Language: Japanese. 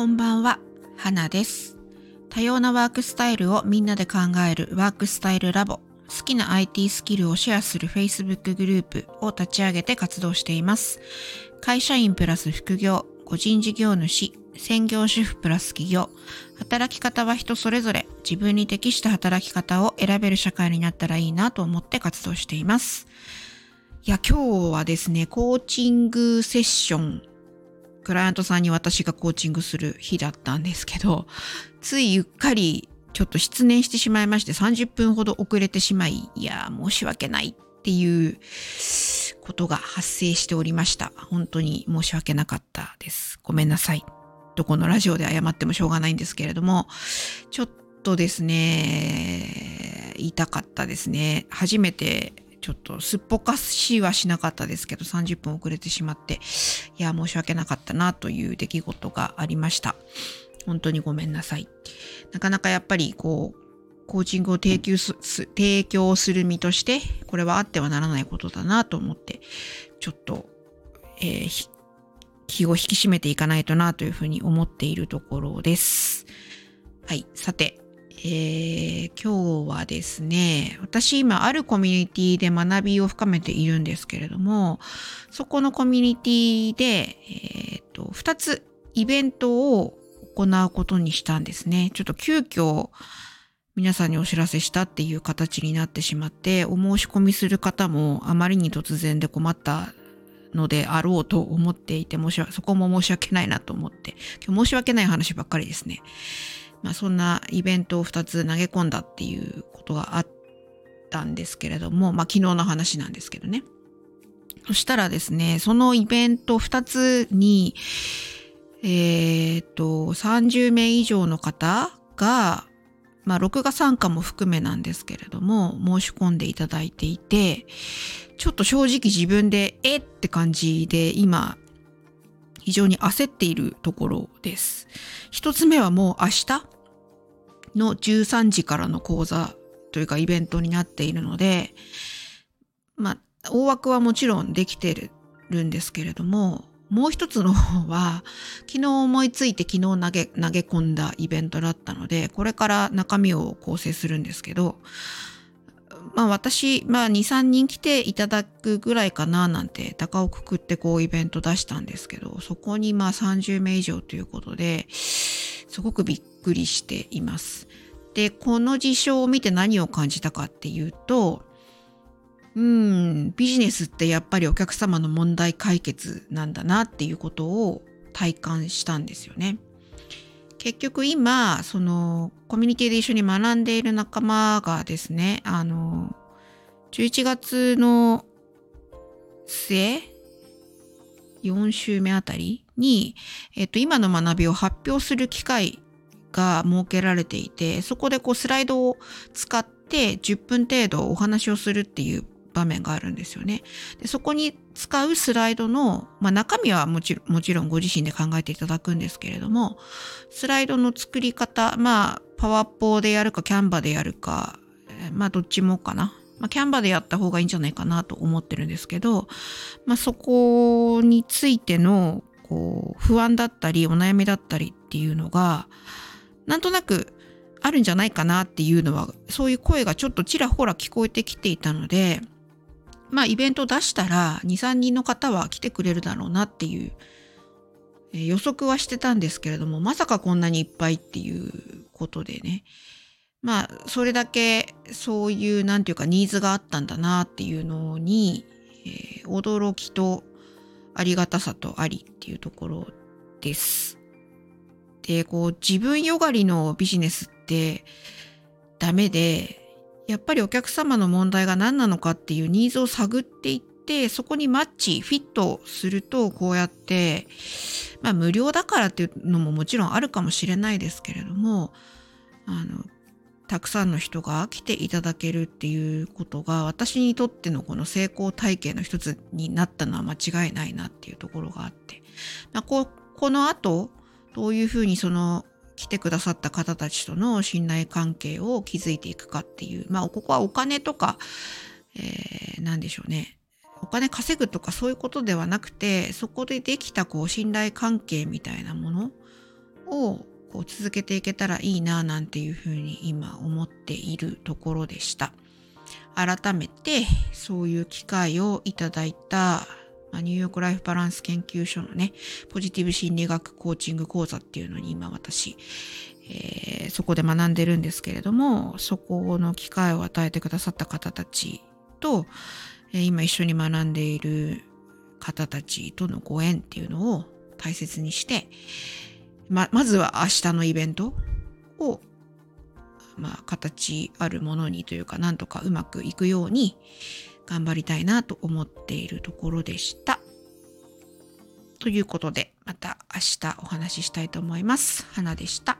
こんばんは、花です。多様なワークスタイルをみんなで考えるワークスタイルラボ。好きな IT スキルをシェアする Facebook グループを立ち上げて活動しています。会社員プラス副業、個人事業主、専業主婦プラス企業。働き方は人それぞれ自分に適した働き方を選べる社会になったらいいなと思って活動しています。いや、今日はですね、コーチングセッションクライアントさんに私がコーチングする日だったんですけど、ついゆっかりちょっと失念してしまいまして30分ほど遅れてしまい、いや、申し訳ないっていうことが発生しておりました。本当に申し訳なかったです。ごめんなさい。どこのラジオで謝ってもしょうがないんですけれども、ちょっとですね、言いたかったですね。初めてちょっとすっぽかしはしなかったですけど30分遅れてしまっていや申し訳なかったなという出来事がありました。本当にごめんなさい。なかなかやっぱりこうコーチングを提供す提供する身としてこれはあってはならないことだなと思ってちょっと、えー、気を引き締めていかないとなというふうに思っているところです。はいさてえー、今日はですね、私今あるコミュニティで学びを深めているんですけれども、そこのコミュニティで、えー、と、2つイベントを行うことにしたんですね。ちょっと急遽皆さんにお知らせしたっていう形になってしまって、お申し込みする方もあまりに突然で困ったのであろうと思っていて、申しそこも申し訳ないなと思って、今日申し訳ない話ばっかりですね。まあ、そんなイベントを2つ投げ込んだっていうことがあったんですけれども、まあ、昨日の話なんですけどね。そしたらですね、そのイベント2つに、えっ、と、30名以上の方が、まあ、録画参加も含めなんですけれども、申し込んでいただいていて、ちょっと正直自分で、えって感じで、今、非常に焦っているところです。一つ目はもう明日の13時からの講座というかイベントになっているので、まあ、大枠はもちろんできてるんですけれども、もう一つの方は、昨日思いついて昨日投げ、投げ込んだイベントだったので、これから中身を構成するんですけど、まあ私、まあ2、3人来ていただくぐらいかななんて、高をくくってこうイベント出したんですけど、そこにまあ30名以上ということで、すごくびっくりしています。で、この事象を見て何を感じたかっていうと、うん、ビジネスってやっぱりお客様の問題解決なんだなっていうことを体感したんですよね。結局今、そのコミュニティで一緒に学んでいる仲間がですね、あの、11月の末、4週目あたりに、えっと、今の学びを発表する機会が設けられていて、そこでこうスライドを使って10分程度お話をするっていう場面があるんですよね。でそこに使うスライドの、まあ、中身はもちろんもちろんご自身で考えていただくんですけれどもスライドの作り方まあパワポでやるかキャンバでやるか、え、まあどっちもかな。まあ、キャンバでやった方がいいんじゃないかなと思ってるんですけど、まあ、そこについてのこう不安だったりお悩みだったりっていうのがなんとなくあるんじゃないかなっていうのはそういう声がちょっとちらほら聞こえてきていたのでまあイベント出したら23人の方は来てくれるだろうなっていう、え、予測はしてたんですけれどもまさかこんなにいっぱいっていうことでねまあそれだけそういうなんていうかニーズがあったんだなっていうのに、えー、驚きとありがたさとありっていうところです。でこう自分よがりのビジネスってダメでやっぱりお客様の問題が何なのかっていうニーズを探っていってそこにマッチフィットするとこうやってまあ無料だからっていうのももちろんあるかもしれないですけれどもあのたくさんの人が来ていただけるっていうことが私にとってのこの成功体験の一つになったのは間違いないなっていうところがあって、まあ、ここの後どういうふうにその来てくださった方たちとの信頼関係を築いていくかっていうまあここはお金とか、えー、何でしょうねお金稼ぐとかそういうことではなくてそこでできたこう信頼関係みたいなものをこう続けていけたらいいななんていうふうに今思っているところでした。改めてそういう機会をいただいたニューヨークライフバランス研究所のね、ポジティブ心理学コーチング講座っていうのに今私、えー、そこで学んでるんですけれども、そこの機会を与えてくださった方たちと、えー、今一緒に学んでいる方たちとのご縁っていうのを大切にして、ま、まずは明日のイベントを、まあ、形あるものにというか、なんとかうまくいくように頑張りたいなと思っているところでした。ということで、また明日お話ししたいと思います。花でした。